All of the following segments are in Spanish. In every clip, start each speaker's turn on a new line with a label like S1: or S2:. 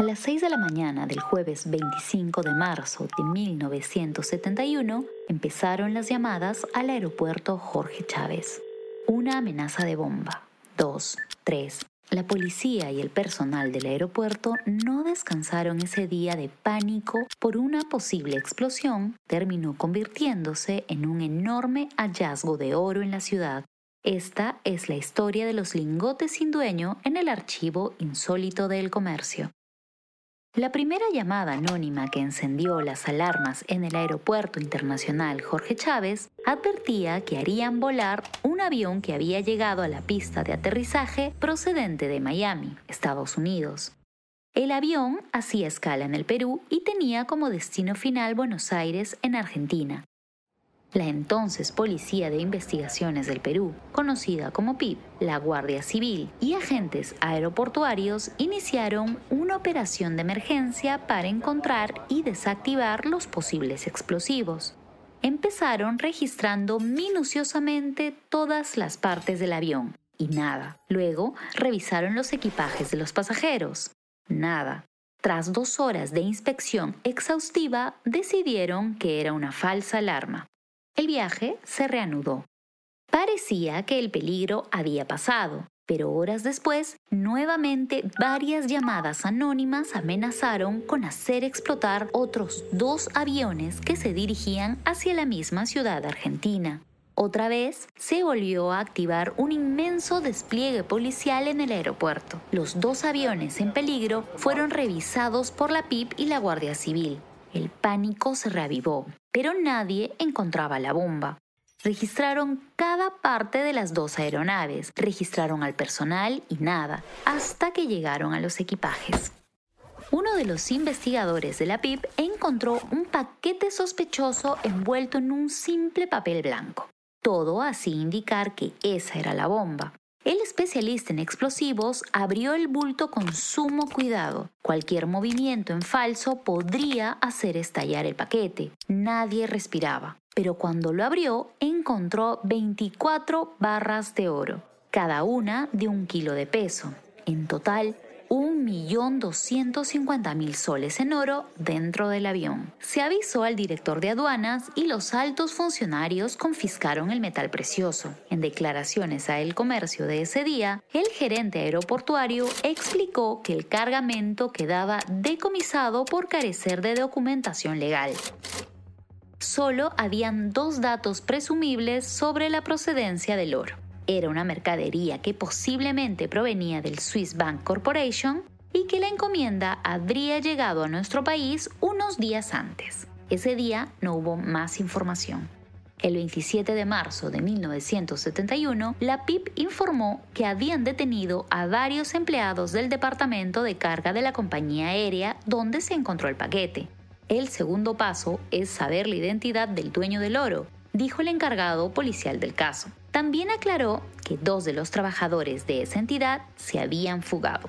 S1: A las 6 de la mañana del jueves 25 de marzo de 1971 empezaron las llamadas al aeropuerto Jorge Chávez. Una amenaza de bomba. Dos, tres. La policía y el personal del aeropuerto no descansaron ese día de pánico por una posible explosión, terminó convirtiéndose en un enorme hallazgo de oro en la ciudad. Esta es la historia de los lingotes sin dueño en el archivo insólito del comercio. La primera llamada anónima que encendió las alarmas en el Aeropuerto Internacional Jorge Chávez advertía que harían volar un avión que había llegado a la pista de aterrizaje procedente de Miami, Estados Unidos. El avión hacía escala en el Perú y tenía como destino final Buenos Aires, en Argentina. La entonces Policía de Investigaciones del Perú, conocida como PIP, la Guardia Civil y agentes aeroportuarios iniciaron una operación de emergencia para encontrar y desactivar los posibles explosivos. Empezaron registrando minuciosamente todas las partes del avión y nada. Luego revisaron los equipajes de los pasajeros. Nada. Tras dos horas de inspección exhaustiva, decidieron que era una falsa alarma. El viaje se reanudó. Parecía que el peligro había pasado, pero horas después, nuevamente varias llamadas anónimas amenazaron con hacer explotar otros dos aviones que se dirigían hacia la misma ciudad argentina. Otra vez se volvió a activar un inmenso despliegue policial en el aeropuerto. Los dos aviones en peligro fueron revisados por la PIP y la Guardia Civil. El pánico se reavivó, pero nadie encontraba la bomba. Registraron cada parte de las dos aeronaves, registraron al personal y nada, hasta que llegaron a los equipajes. Uno de los investigadores de la PIP encontró un paquete sospechoso envuelto en un simple papel blanco. Todo así indicar que esa era la bomba. El especialista en explosivos abrió el bulto con sumo cuidado. Cualquier movimiento en falso podría hacer estallar el paquete. Nadie respiraba. Pero cuando lo abrió, encontró 24 barras de oro, cada una de un kilo de peso. En total, 1.250.000 soles en oro dentro del avión. Se avisó al director de aduanas y los altos funcionarios confiscaron el metal precioso. En declaraciones a El Comercio de ese día, el gerente aeroportuario explicó que el cargamento quedaba decomisado por carecer de documentación legal solo habían dos datos presumibles sobre la procedencia del oro era una mercadería que posiblemente provenía del Swiss Bank Corporation y que la encomienda habría llegado a nuestro país unos días antes. Ese día no hubo más información. El 27 de marzo de 1971, la PIP informó que habían detenido a varios empleados del departamento de carga de la compañía aérea donde se encontró el paquete. El segundo paso es saber la identidad del dueño del oro, dijo el encargado policial del caso. También aclaró que dos de los trabajadores de esa entidad se habían fugado.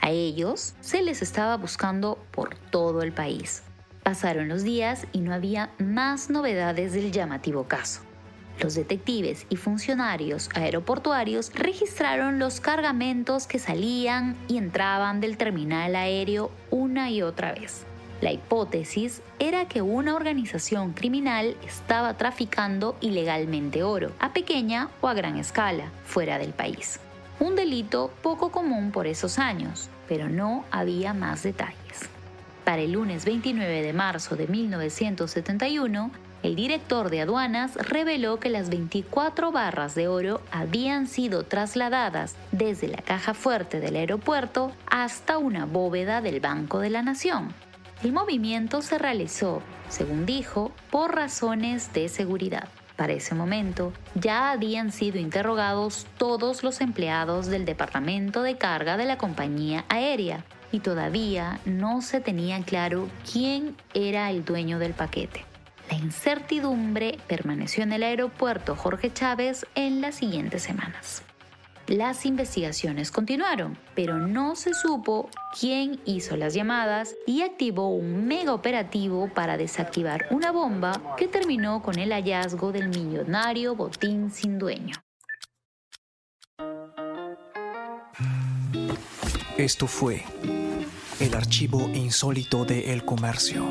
S1: A ellos se les estaba buscando por todo el país. Pasaron los días y no había más novedades del llamativo caso. Los detectives y funcionarios aeroportuarios registraron los cargamentos que salían y entraban del terminal aéreo una y otra vez. La hipótesis era que una organización criminal estaba traficando ilegalmente oro, a pequeña o a gran escala, fuera del país. Un delito poco común por esos años, pero no había más detalles. Para el lunes 29 de marzo de 1971, el director de aduanas reveló que las 24 barras de oro habían sido trasladadas desde la caja fuerte del aeropuerto hasta una bóveda del Banco de la Nación, el movimiento se realizó, según dijo, por razones de seguridad. Para ese momento ya habían sido interrogados todos los empleados del departamento de carga de la compañía aérea y todavía no se tenía claro quién era el dueño del paquete. La incertidumbre permaneció en el aeropuerto Jorge Chávez en las siguientes semanas. Las investigaciones continuaron, pero no se supo quién hizo las llamadas y activó un mega operativo para desactivar una bomba que terminó con el hallazgo del millonario botín sin dueño.
S2: Esto fue el archivo insólito de El Comercio.